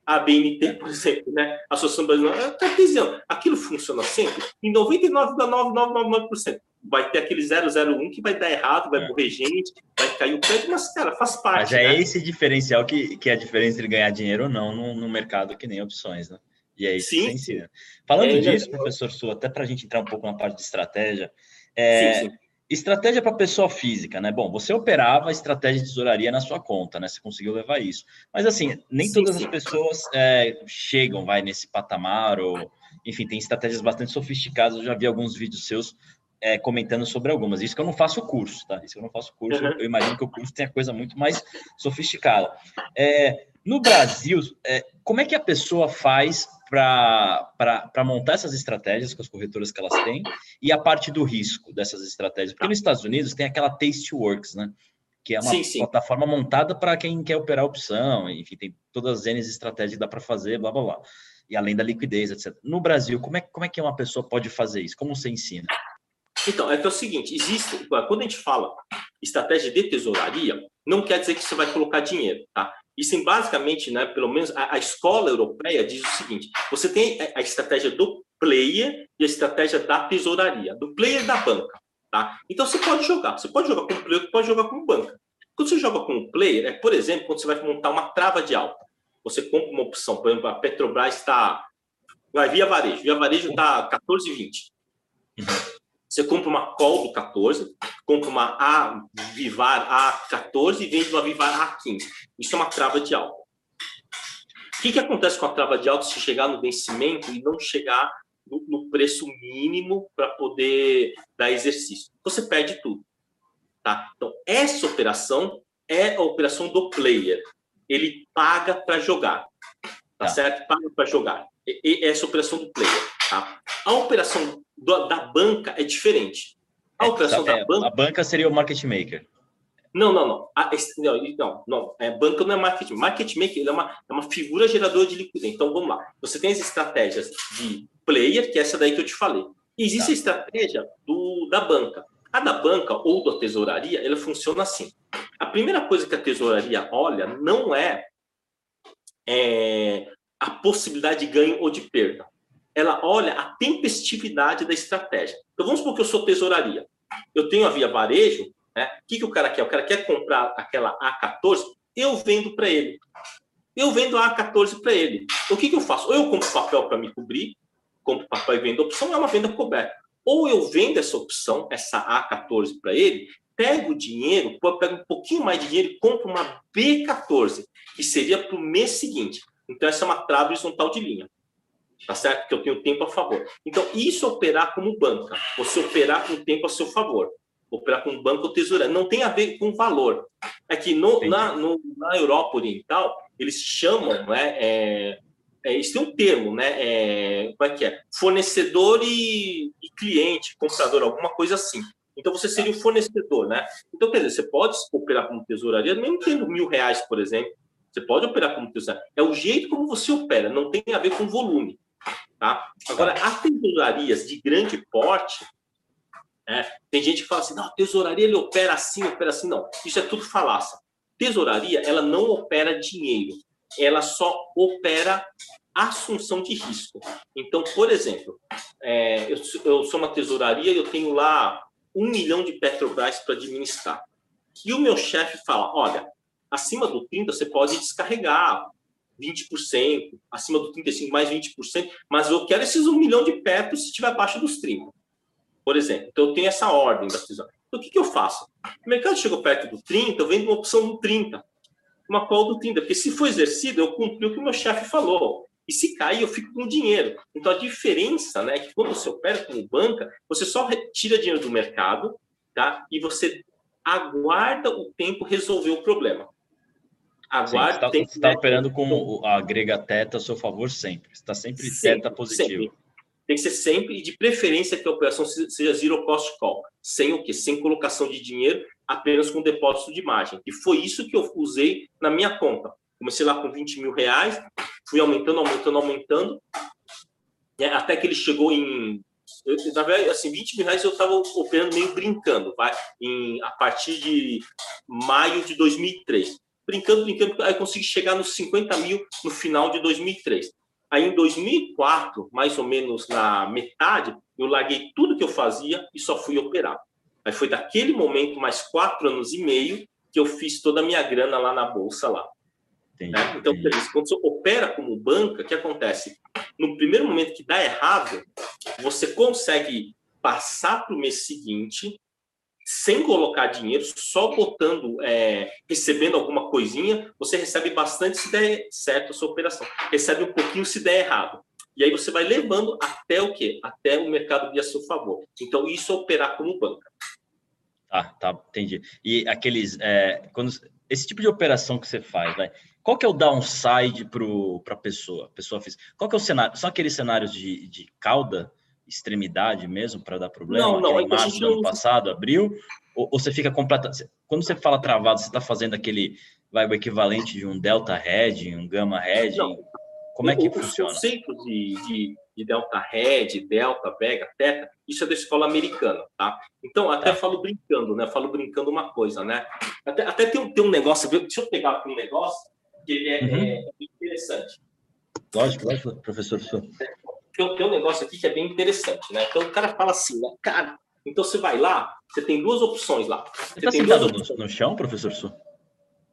a BNT, por exemplo, né? a Associação Brasileira, é cartesiano. Aquilo funciona sempre em 99,9999% vai ter aquele 001 que vai dar errado, vai é. morrer gente, vai cair o prédio, mas, cara, faz parte. Mas é né? esse diferencial que, que é a diferença entre ganhar dinheiro ou não no, no mercado que nem opções, né? E é isso sim. que ensina. Falando é, disso, é... professor Su, até para a gente entrar um pouco na parte de estratégia, é, sim, sim. Estratégia para pessoa física, né? Bom, você operava a estratégia de tesouraria na sua conta, né? Você conseguiu levar isso. Mas, assim, nem todas as pessoas é, chegam, vai, nesse patamar ou enfim, tem estratégias bastante sofisticadas. Eu já vi alguns vídeos seus é, comentando sobre algumas. Isso que eu não faço curso, tá? Isso que eu não faço curso. Uhum. Eu imagino que o curso tenha coisa muito mais sofisticada. É, no Brasil, é, como é que a pessoa faz para montar essas estratégias com as corretoras que elas têm e a parte do risco dessas estratégias? Porque nos Estados Unidos tem aquela Tasteworks, né? Que é uma sim, sim. plataforma montada para quem quer operar opção, enfim, tem todas as N estratégias que dá para fazer, blá blá blá. E além da liquidez, etc. No Brasil, como é, como é que uma pessoa pode fazer isso? Como você ensina? Então, é que é o seguinte, existe, quando a gente fala estratégia de tesouraria, não quer dizer que você vai colocar dinheiro, tá? Isso, basicamente, né, pelo menos a, a escola europeia diz o seguinte, você tem a estratégia do player e a estratégia da tesouraria, do player da banca, tá? Então, você pode jogar, você pode jogar com o player, pode jogar com o banca. Quando você joga com o player, é, por exemplo, quando você vai montar uma trava de alta, você compra uma opção, por exemplo, a Petrobras está, vai via varejo, via varejo está 14,20. Uhum. Você compra uma call do 14, compra uma A Vivar A14 e vende uma Vivar A15. Isso é uma trava de alta. O que, que acontece com a trava de alta se chegar no vencimento e não chegar no, no preço mínimo para poder dar exercício? Você perde tudo. Tá? Então, essa operação é a operação do player. Ele paga para jogar. Tá, tá, certo? Paga para jogar. E, e, essa é operação do player. Tá? A operação do, da banca é diferente. A é, operação é, da banca. A banca seria o market maker. Não, não, não. A, não, não, não. É, banca não é market. Market maker é uma, é uma figura geradora de liquidez. Então, vamos lá. Você tem as estratégias de player, que é essa daí que eu te falei. E existe tá. a estratégia do, da banca. A da banca ou da tesouraria, ela funciona assim. A primeira coisa que a tesouraria olha não é, é a possibilidade de ganho ou de perda. Ela olha a tempestividade da estratégia. Então vamos supor que eu sou tesouraria. Eu tenho a via varejo, né? O que, que o cara quer? O cara quer comprar aquela A14, eu vendo para ele. Eu vendo a A14 para ele. O que, que eu faço? Ou eu compro papel para me cobrir, compro papel e vendo opção, é uma venda coberta. Ou eu vendo essa opção, essa A14 para ele, pego o dinheiro, pego um pouquinho mais de dinheiro e compro uma B14, que seria para o mês seguinte. Então, essa é uma trava horizontal de linha. Tá certo? Que eu tenho tempo a favor. Então, isso é operar como banca. Você operar com o tempo a seu favor. Operar com banco ou tesouraria. Não tem a ver com valor. É que no, na, no, na Europa Oriental, eles chamam né, é, é, isso tem um termo, né? É, como é que é? Fornecedor e, e, cliente, comprador, alguma coisa assim. Então você seria o fornecedor, né? Então, quer dizer, você pode operar como tesouraria, mesmo tendo mil reais, por exemplo. Você pode operar como tesouraria. É o jeito como você opera, não tem a ver com volume. Tá? Agora, as tesourarias de grande porte, né, tem gente que fala assim, não, a tesouraria ele opera assim, opera assim. Não, isso é tudo falácia. Tesouraria, ela não opera dinheiro ela só opera assunção de risco. Então, por exemplo, é, eu, eu, sou uma tesouraria e eu tenho lá um milhão de Petrobras para administrar. E o meu chefe fala: olha, acima do 30 você pode descarregar 20%, acima do 35 mais 20%, mas eu quero esses um milhão de Petro se estiver abaixo dos 30. Por exemplo, então eu tenho essa ordem da tesouraria. Então, o que, que eu faço? O mercado chegou perto do 30, eu vendo uma opção no 30 uma call do Tinder, porque se for exercido, eu cumpri o que o meu chefe falou. E se cair, eu fico com dinheiro. Então a diferença né, é que quando você opera como banca, você só retira dinheiro do mercado tá? e você aguarda o tempo resolver o problema. Aguarda Sim, você está tá operando com a grega teta a seu favor sempre. Está sempre, sempre teta positivo. Sempre. Tem que ser sempre, e de preferência que a operação seja zero cost call. Sem o quê? Sem colocação de dinheiro apenas com depósito de margem. E foi isso que eu usei na minha conta. Comecei lá com 20 mil reais, fui aumentando, aumentando, aumentando, né, até que ele chegou em. Eu, na verdade, assim, 20 mil reais eu estava operando meio brincando, vai, em, a partir de maio de 2003. Brincando, brincando, aí consegui chegar nos 50 mil no final de 2003. Aí em 2004, mais ou menos na metade, eu larguei tudo que eu fazia e só fui operar. Aí foi daquele momento, mais quatro anos e meio, que eu fiz toda a minha grana lá na bolsa lá. Entendi, né? Então, entendi. quando você opera como banca, o que acontece? No primeiro momento que dá errado, você consegue passar para o mês seguinte sem colocar dinheiro, só botando, é, recebendo alguma coisinha, você recebe bastante se der certo a sua operação. Recebe um pouquinho se der errado. E aí você vai levando até o quê? Até o mercado vir a seu favor. Então, isso é operar como banca. Tá, tá, entendi. E aqueles. É, quando, esse tipo de operação que você faz, né? Qual que é o downside para a pessoa? Pessoa física? Qual que é o cenário? São aqueles cenários de, de cauda, extremidade mesmo, para dar problema? Não, não. Em março do ano passado, abril? Ou, ou você fica completamente. Quando você fala travado, você está fazendo aquele. Vai o equivalente de um delta hedge, um gamma? Não, como é que o, funciona? O conceito de, de, de, delta red, delta, vega, teta, isso é da escola americana, tá? Então, até tá. falo brincando, né? Falo brincando uma coisa, né? Até, até tem, um, tem um negócio, deixa eu pegar aqui um negócio, que ele é, uhum. é, é interessante. Lógico, lógico, professor. Tem, tem um negócio aqui que é bem interessante, né? Então, o cara fala assim, né? Cara, então você vai lá, você tem duas opções lá. Você, você tá sentado no, no, chão, professor Su?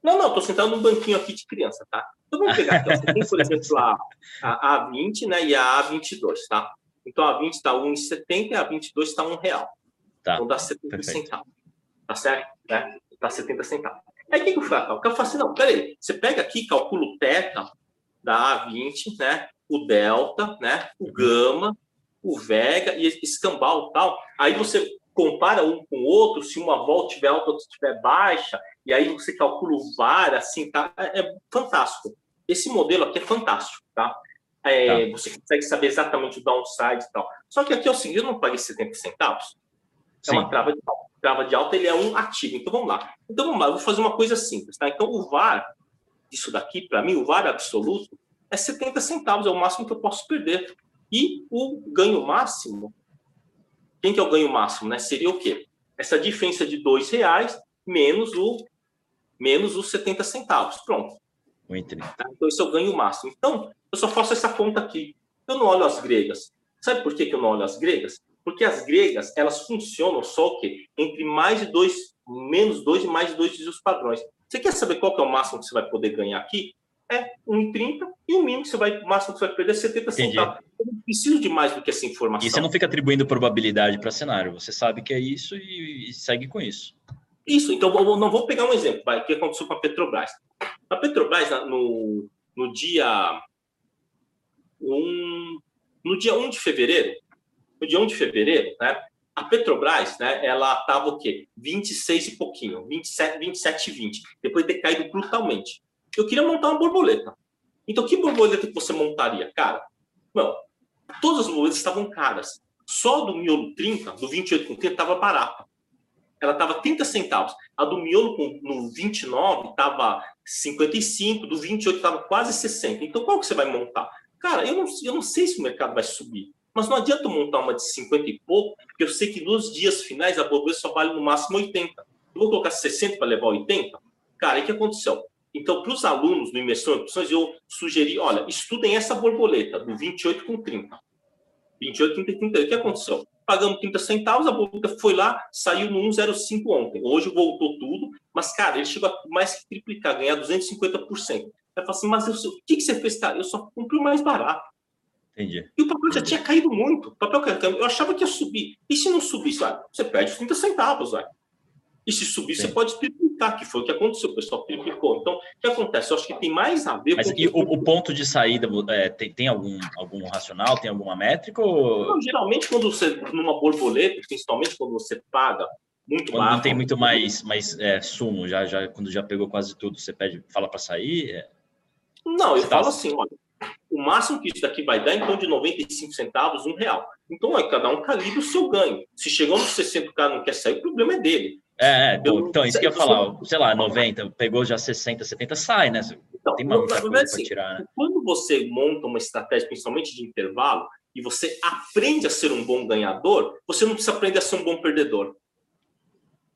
Não, não, estou sentado num banquinho aqui de criança, tá? Então vamos pegar aqui. Você tem, por exemplo, a, a A20 né, e a A22, tá? Então a 20 está 1,70 e a 22 está R$ real. Tá. Então dá 70 centavos. tá certo? Né? Tá 70 centavos. Aí o que, que eu faço? O cara fala assim, não, peraí, você pega aqui, calcula o teta da A20, né? O delta, né? O gama, o vega e escambau tal. Aí você compara um com o outro, se uma volta tiver alta, outra tiver baixa, e aí você calcula o VAR, assim, tá? É, é fantástico. Esse modelo aqui é fantástico, tá? É, tá. Você consegue saber exatamente o downside e tal. Só que aqui é o seguinte, eu não paguei 70 centavos. É Sim. uma trava de alta. Trava de alta, ele é um ativo. Então, vamos lá. Então, vamos lá. Eu vou fazer uma coisa simples, tá? Então, o VAR, isso daqui, para mim, o VAR absoluto, é 70 centavos. É o máximo que eu posso perder. E o ganho máximo, quem que é o ganho máximo, né? Seria o quê? Essa diferença de dois reais menos o menos os 70 centavos. Pronto. Tá? Então, esse é o ganho máximo. Então, eu só faço essa conta aqui. Eu não olho as gregas. Sabe por que, que eu não olho as gregas? Porque as gregas, elas funcionam só o quê? Entre mais de dois, menos dois e mais de dois dos padrões. Você quer saber qual que é o máximo que você vai poder ganhar aqui? É 1,30 e o mínimo que você vai, o máximo que você vai perder é 70 centavos. Eu não preciso de mais do que essa informação. E você não fica atribuindo probabilidade para cenário. Você sabe que é isso e, e segue com isso. Isso, então não vou pegar um exemplo, vai, o que aconteceu com a Petrobras. A Petrobras, no, no dia um, no dia 1 de fevereiro, no dia 1 de fevereiro, né, a Petrobras, né, ela estava o quê? 26 e pouquinho, 27, 27 e 20, depois de ter caído brutalmente. Eu queria montar uma borboleta. Então, que borboleta que você montaria? Cara, não, todas as borboletas estavam caras. Só do miolo 30, do 28 com 30, estava barata. Ela estava 30 centavos. A do miolo no 29 estava 55, do 28 estava quase 60. Então, qual que você vai montar? Cara, eu não, eu não sei se o mercado vai subir. Mas não adianta montar uma de 50 e pouco, porque eu sei que nos dias finais a borboleta só vale no máximo 80. Eu vou colocar 60 para levar 80? Cara, o que aconteceu? Então, para os alunos do Imersão em Opções, eu sugeri, olha, estudem essa borboleta, do 28 com 30. 28, 30 e 30. O que aconteceu? Pagamos 30 centavos, a borboleta foi lá, saiu no 1,05 ontem. Hoje voltou tudo, mas, cara, ele chegou a mais que triplicar, ganhar 250%. Ela fala assim, mas eu, o que, que você fez, cara? Eu só comprei o mais barato. Entendi. E o papel já tinha caído muito. O papel caiu. Eu achava que ia subir. E se não subisse, você perde 30 centavos, vai. E se subir, Sim. você pode triplicar, que foi o que aconteceu. O pessoal triplicou. Então, o que acontece? Eu acho que tem mais a ver Mas com. Mas o, o, ponto de saída é, tem, tem algum, algum racional? Tem alguma métrica? Ou... Não, geralmente, quando você, numa borboleta, principalmente quando você paga muito quando não tem muito mais, mais é, sumo, já, já, quando já pegou quase tudo, você pede, fala para sair? É... Não, eu falo assim, olha, o máximo que isso daqui vai dar é em torno de 95 centavos, um real. Então, é, cada um calibre o seu ganho. Se chegou nos 60 o cara não quer sair, o problema é dele. É, é eu, então, isso que eu ia falar, sei lá, 90, pegou já 60, 70, sai, né? Então, tem muita coisa assim, tirar, né? Quando você monta uma estratégia, principalmente de intervalo, e você aprende a ser um bom ganhador, você não precisa aprender a ser um bom perdedor.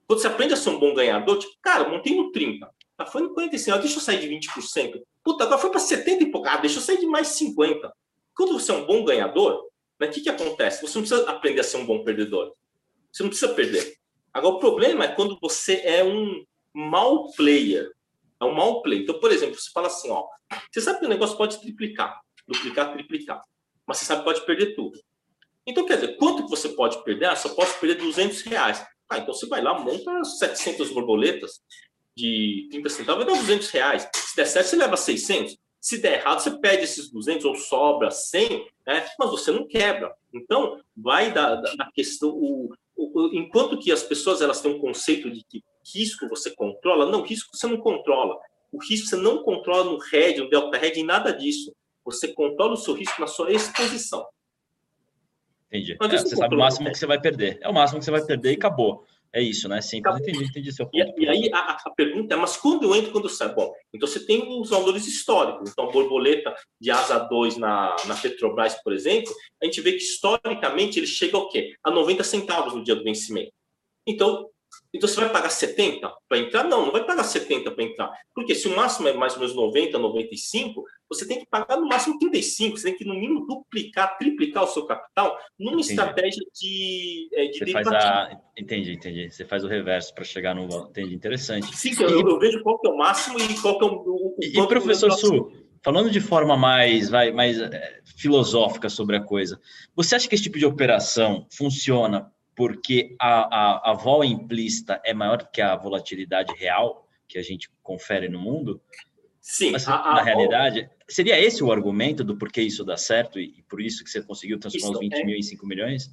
Quando você aprende a ser um bom ganhador, tipo, cara, montei no 30, tá, foi no 45, deixa eu sair de 20%. Puta, agora foi para 70 e pouco. Ah, deixa eu sair de mais 50. Quando você é um bom ganhador, né, o que, que acontece? Você não precisa aprender a ser um bom perdedor. Você não precisa perder. Agora, o problema é quando você é um mau player. É um mau player. Então, por exemplo, você fala assim, ó, você sabe que o negócio pode triplicar, duplicar, triplicar, mas você sabe que pode perder tudo. Então, quer dizer, quanto que você pode perder? Ah, só posso perder 200 reais. Ah, então você vai lá, monta 700 borboletas, de 30 centavos, vai dar 200 reais. Se der certo, você leva 600. Se der errado, você pede esses 200 ou sobra 100, né? mas você não quebra. Então, vai da, da, da questão. O, enquanto que as pessoas elas têm um conceito de que risco você controla, não, risco você não controla. O risco você não controla no RED, no Delta RED, em nada disso. Você controla o seu risco na sua exposição. Entendi. É, você sabe o máximo que você vai perder. É o máximo que você vai perder e acabou. É isso, né? Sim, então, entendi, entendi seu ponto. E, e aí a, a, pergunta é, mas quando eu entro, quando eu saio? Bom, então você tem os valores históricos. Então, borboleta de asa 2 na, na Petrobras, por exemplo, a gente vê que historicamente ele chega ao quê? A 90 centavos no dia do vencimento. Então, então você vai pagar 70 para entrar? Não, não vai pagar 70 para entrar. Porque se o máximo é mais ou menos 90, 95, você tem que pagar no máximo 35. Você tem que, no mínimo, duplicar, triplicar o seu capital numa entendi. estratégia de, é, de você faz a... Entendi, entendi. Você faz o reverso para chegar no. Entendi, interessante. Sim, eu, eu, vejo qual que é o máximo e qual que é o. o e, professor Su, falando de forma mais, vai, mais é, filosófica sobre a coisa, você acha que esse tipo de operação funciona porque a, a, a vol implícita é maior que a volatilidade real que a gente confere no mundo? Sim. Mas, a, na realidade, seria esse o argumento do porquê isso dá certo e, e por isso que você conseguiu transformar os 20 é... mil em 5 milhões?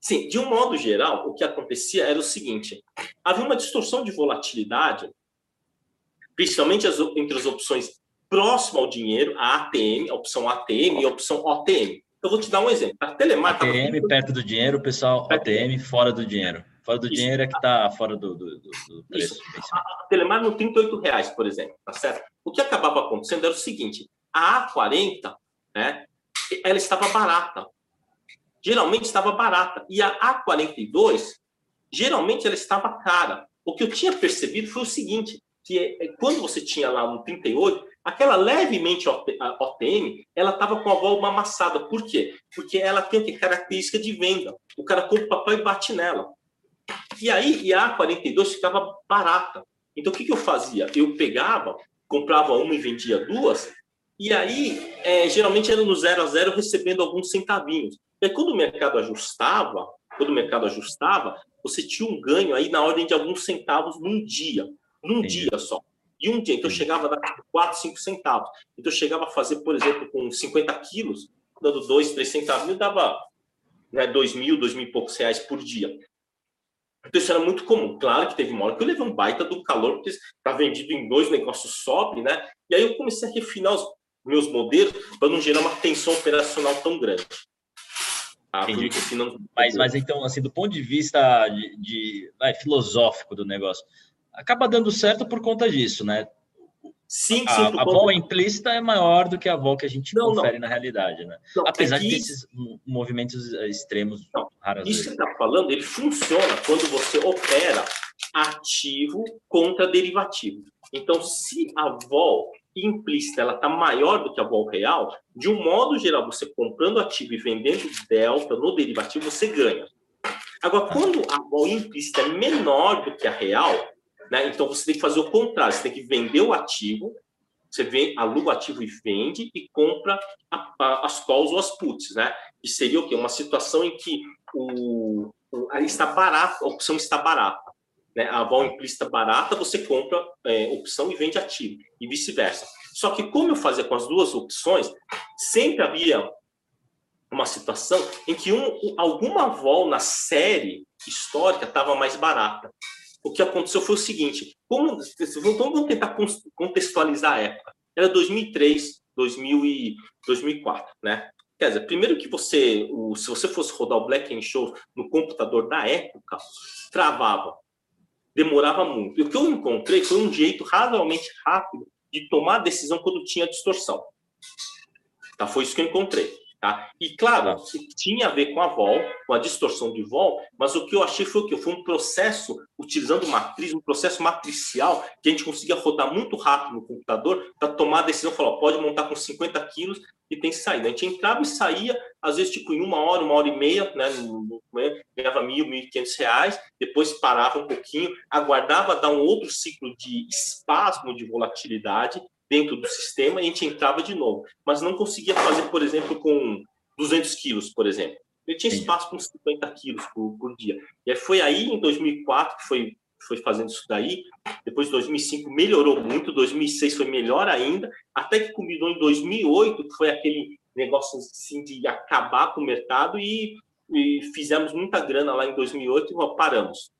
Sim, de um modo geral, o que acontecia era o seguinte: havia uma distorção de volatilidade, principalmente as, entre as opções próximo ao dinheiro, a ATM, a opção ATM e a opção OTM. Eu vou te dar um exemplo. A Telemar ATM tava... perto do dinheiro, pessoal ATM fora do dinheiro. Fora do Isso. dinheiro é que está fora do, do, do preço. A, a Telemar no 38 reais, por exemplo, tá certo? O que acabava acontecendo era o seguinte: a A40, né, ela estava barata. Geralmente estava barata. E a A42, geralmente ela estava cara. O que eu tinha percebido foi o seguinte: que é quando você tinha lá um 38, Aquela levemente OTM, ela estava com a volta amassada. Por quê? Porque ela tem o que? Característica de venda. O cara compra o papel e bate nela. E aí, e a 42 ficava barata. Então, o que, que eu fazia? Eu pegava, comprava uma e vendia duas, e aí, é, geralmente era no zero a zero, recebendo alguns centavinhos. E aí, quando o mercado ajustava, quando o mercado ajustava, você tinha um ganho aí na ordem de alguns centavos num dia. Num dia só. E um dia, então chegava a dar 4, 5 centavos. Então chegava a fazer, por exemplo, com 50 quilos, dando 2, 3 centavos, dava né, 2 mil, 2 mil e poucos reais por dia. Então isso era muito comum. Claro que teve uma hora que eu levei um baita do calor, porque está vendido em dois, negócios sobe, né? E aí eu comecei a refinar os meus modelos para não gerar uma tensão operacional tão grande. Ah, mas, mas então, assim, do ponto de vista de, de vai, filosófico do negócio, acaba dando certo por conta disso, né? Sim. A, a vol implícita é maior do que a vol que a gente não, confere não. na realidade, né? Não, Apesar é que... desses movimentos extremos não, raras Isso vezes. que você está falando, ele funciona quando você opera ativo contra derivativo. Então, se a vol implícita ela está maior do que a vol real, de um modo geral, você comprando ativo e vendendo delta no derivativo, você ganha. Agora, quando a vol implícita é menor do que a real, né? Então você tem que fazer o contrário, você tem que vender o ativo, você vem, aluga o ativo e vende e compra a, a, as calls ou as puts, né? E seria o quê? Uma situação em que o, o está barato, a opção está barata. Né? A vol implícita barata, você compra é, opção e vende ativo, e vice-versa. Só que como eu fazia com as duas opções, sempre havia uma situação em que um, alguma vol na série histórica estava mais barata o que aconteceu foi o seguinte: como, vamos tentar contextualizar a época. Era 2003, 2000 e 2004, né? Quer dizer, primeiro que você, se você fosse rodar o Black and Show no computador da época, travava, demorava muito. E o que eu encontrei foi um jeito razoavelmente rápido de tomar a decisão quando tinha distorção. Tá? Foi isso que eu encontrei. Tá? E claro, tinha a ver com a vol, com a distorção de vol, mas o que eu achei foi o que foi um processo utilizando matriz, um processo matricial que a gente conseguia rodar muito rápido no computador para tomar a decisão, falar, pode montar com 50 quilos e tem saída. A gente entrava e saía, às vezes tipo em uma hora, uma hora e meia, né, né ganhava mil, mil e quinhentos reais, depois parava um pouquinho, aguardava dar um outro ciclo de espasmo de volatilidade dentro do sistema e a gente entrava de novo. Mas não conseguia fazer, por exemplo, com 200 quilos, por exemplo. Ele tinha espaço com 50 quilos por, por dia. E aí foi aí, em 2004, que foi, foi fazendo isso daí. Depois, 2005, melhorou muito. 2006 foi melhor ainda. Até que combinou em 2008, que foi aquele negócio assim de acabar com o mercado e, e fizemos muita grana lá em 2008 e paramos.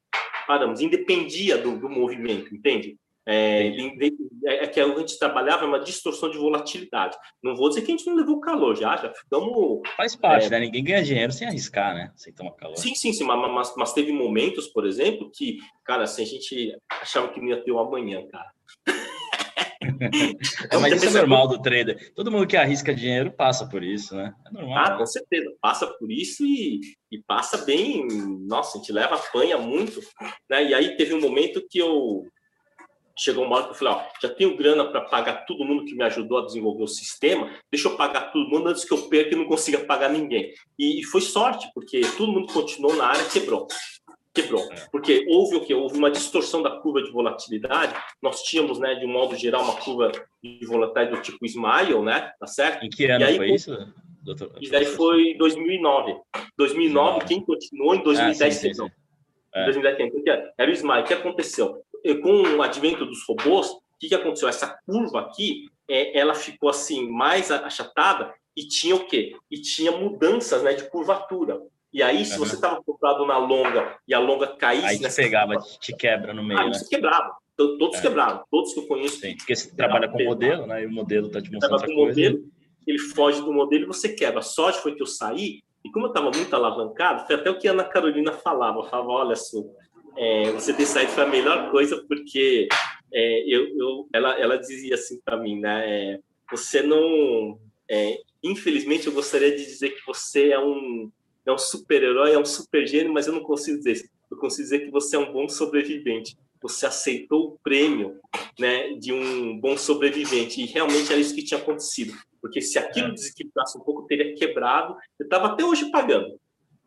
Paramos. Independia do, do movimento, entende? É, é, é que a gente trabalhava uma distorção de volatilidade. Não vou dizer que a gente não levou calor, já, já ficamos. Faz parte, é, né? Ninguém ganha dinheiro sem arriscar, né? Sem tomar calor. Sim, sim, sim. Mas, mas, teve momentos, por exemplo, que, cara, assim, a gente achava que não ia ter o amanhã, cara. é, mas isso é normal do trader. Todo mundo que arrisca dinheiro passa por isso, né? É normal. Ah, com certeza. Passa por isso e, e passa bem. Nossa, a gente leva, apanha muito. Né? E aí teve um momento que eu chegou uma hora que eu falei, ó, já tenho grana para pagar todo mundo que me ajudou a desenvolver o sistema, deixa eu pagar todo mundo antes que eu perca e não consiga pagar ninguém. E, e foi sorte, porque todo mundo continuou na área, quebrou. Quebrou. É. Porque houve o que? Houve uma distorção da curva de volatilidade. Nós tínhamos, né, de um modo geral, uma curva de volatilidade do tipo Smile, né? Tá certo? Em que ano aí, foi isso? Doutor, Isso daí foi 2009. 2009, quem continuou em 2010 ah, sim, sim, sim. É. 2010 era o Smile. O que aconteceu? Com o advento dos robôs, o que, que aconteceu? Essa curva aqui, é, ela ficou assim mais achatada e tinha o quê? E tinha mudanças né, de curvatura. E aí, se uhum. você estava comprado na longa e a longa caísse... Aí te pegava, curva, te quebra no meio, aí né? você quebrava. Todos é. quebraram, todos que eu conheço. Sim, porque você trabalha com modelo, né? E o modelo está te mostrando outra coisa. Modelo, ele foge do modelo e você quebra. A sorte foi que eu saí, e como eu estava muito alavancado, foi até o que a Ana Carolina falava. Falava, olha, Su, é, você ter saído foi a melhor coisa, porque é, eu, eu, ela, ela dizia assim para mim, né? É, você não... É, infelizmente, eu gostaria de dizer que você é um, é um super-herói, é um super gênio, mas eu não consigo dizer isso. Eu consigo dizer que você é um bom sobrevivente você aceitou o prêmio né, de um bom sobrevivente. E realmente era isso que tinha acontecido. Porque se aquilo é. desequilibrasse um pouco, teria quebrado. Eu estava até hoje pagando.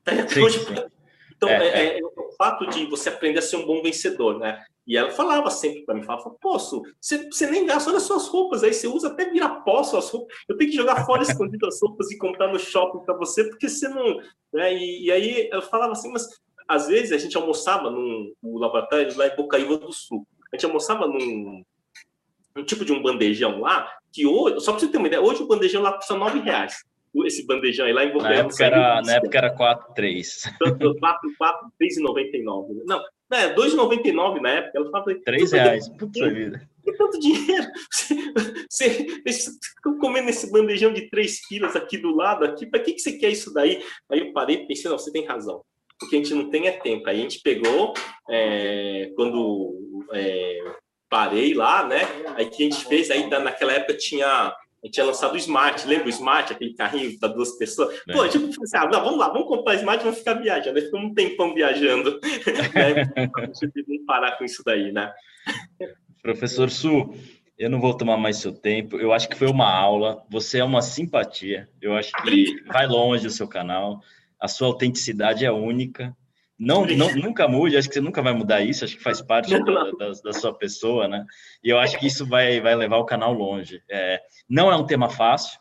Até sim, hoje pagando. Então, é, é, é. é, o fato de você aprender a ser um bom vencedor, né? E ela falava sempre para mim, falava, posso, você, você nem gasta, olha suas roupas, aí você usa até virar pó suas roupas, eu tenho que jogar fora escondido as roupas e comprar no shopping para você, porque você não... Né? E, e, aí eu falava assim, mas às vezes a gente almoçava num no laboratório lá em Bocaiúva do Sul. A gente almoçava num, num tipo de um bandejão lá, que hoje, só para você ter uma ideia, hoje o bandejão lá custa nove reais. Esse bandejão aí lá em Bocaiúva. Na época era, na época era 4, 3. 4, 4, 3,99. Não, é, 2,99 na época. Ela falava, 3 reais, puta vida. Que tanto dinheiro. Você, você, comendo esse bandejão de 3 quilos aqui do lado, aqui, para que, que você quer isso daí? Aí eu parei e pensei, não, você tem razão porque a gente não tem é tempo. Aí a gente pegou, é, quando é, parei lá, né? Aí que a gente fez, aí naquela época tinha a gente tinha lançado o Smart, lembra o Smart, aquele carrinho para duas pessoas? É. Pô, tipo, assim, ah, não, vamos lá, vamos comprar Smart e vamos ficar viajando. Aí ficamos um tempão viajando. né? Vamos parar com isso daí, né? Professor Su, eu não vou tomar mais seu tempo. Eu acho que foi uma aula. Você é uma simpatia. Eu acho que vai longe o seu canal a sua autenticidade é única. Não, não, nunca mude, acho que você nunca vai mudar isso, acho que faz parte da, da, da, sua pessoa, né? E eu acho que isso vai, vai levar o canal longe. É, não é um tema fácil,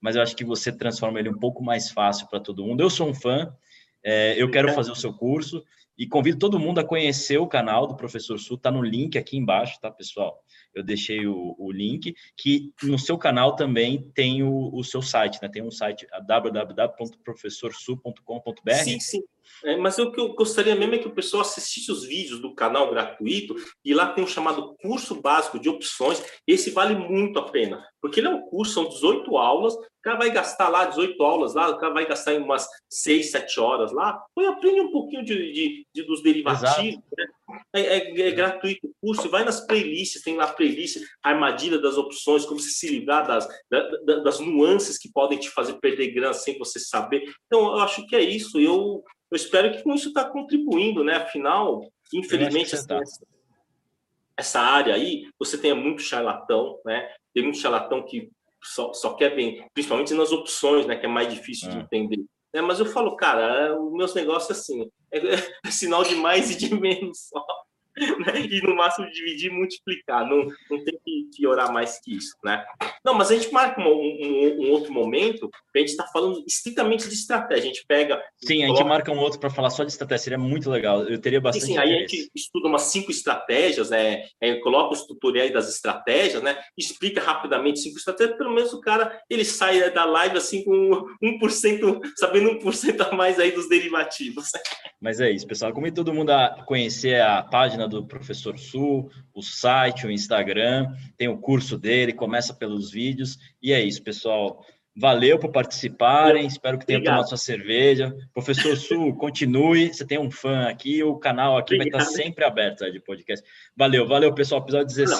mas eu acho que você transforma ele um pouco mais fácil para todo mundo. Eu sou um fã, é, eu quero fazer o seu curso e convido todo mundo a conhecer o canal do Professor Sul, tá no link aqui embaixo, tá, pessoal? eu deixei o, o link, que no seu canal também tem o, o seu site, né? Tem um site www.professorsu.com.br. Sim, sim. É, mas o que eu gostaria mesmo é que o pessoal assistisse os vídeos do canal gratuito e lá tem um chamado curso básico de opções. Esse vale muito a pena, porque ele é um curso, são 18 aulas, o cara vai gastar lá 18 aulas lá, o cara vai gastar em umas 6, 7 horas lá, e aprende um pouquinho de, de, de dos derivativos, né? é, é, é, gratuito o curso, vai nas playlists, tem lá playlist, armadilha das opções, como você se livrar das, das, das nuances que podem te fazer perder grana sem você saber. Então, eu acho que é isso. Eu eu espero que com isso está contribuindo, né? Afinal, infelizmente, essa, tá. essa área aí, você tem muito charlatão, né? Tem muito charlatão que só, só quer ver, principalmente nas opções, né? Que é mais difícil de ah. entender. É, mas eu falo, cara, os meus negócios assim, é, é sinal de mais e de menos só. né? e no máximo dividir e multiplicar. Não, não tem que, que orar mais que isso, né? Não, mas a gente marca um, um, um outro momento, a gente está falando estritamente de estratégia. A gente pega. Sim, a gente coloca... marca um outro para falar só de estratégia, seria muito legal. Eu teria bastante. Sim, sim aí a gente estuda umas cinco estratégias, né? É, coloca os tutoriais das estratégias, né? Explica rapidamente cinco estratégias, pelo menos o cara ele sai da live assim com 1%, sabendo 1% a mais aí dos derivativos. Mas é isso, pessoal. Como todo mundo a conhecer a página do Professor Sul, o site, o Instagram, tem o curso dele, começa pelos vídeos. E é isso, pessoal. Valeu por participarem, espero que tenham Obrigado. tomado sua cerveja. Professor Sul, continue, você tem um fã aqui, o canal aqui Obrigado. vai estar sempre aberto de podcast. Valeu, valeu, pessoal. Episódio 16.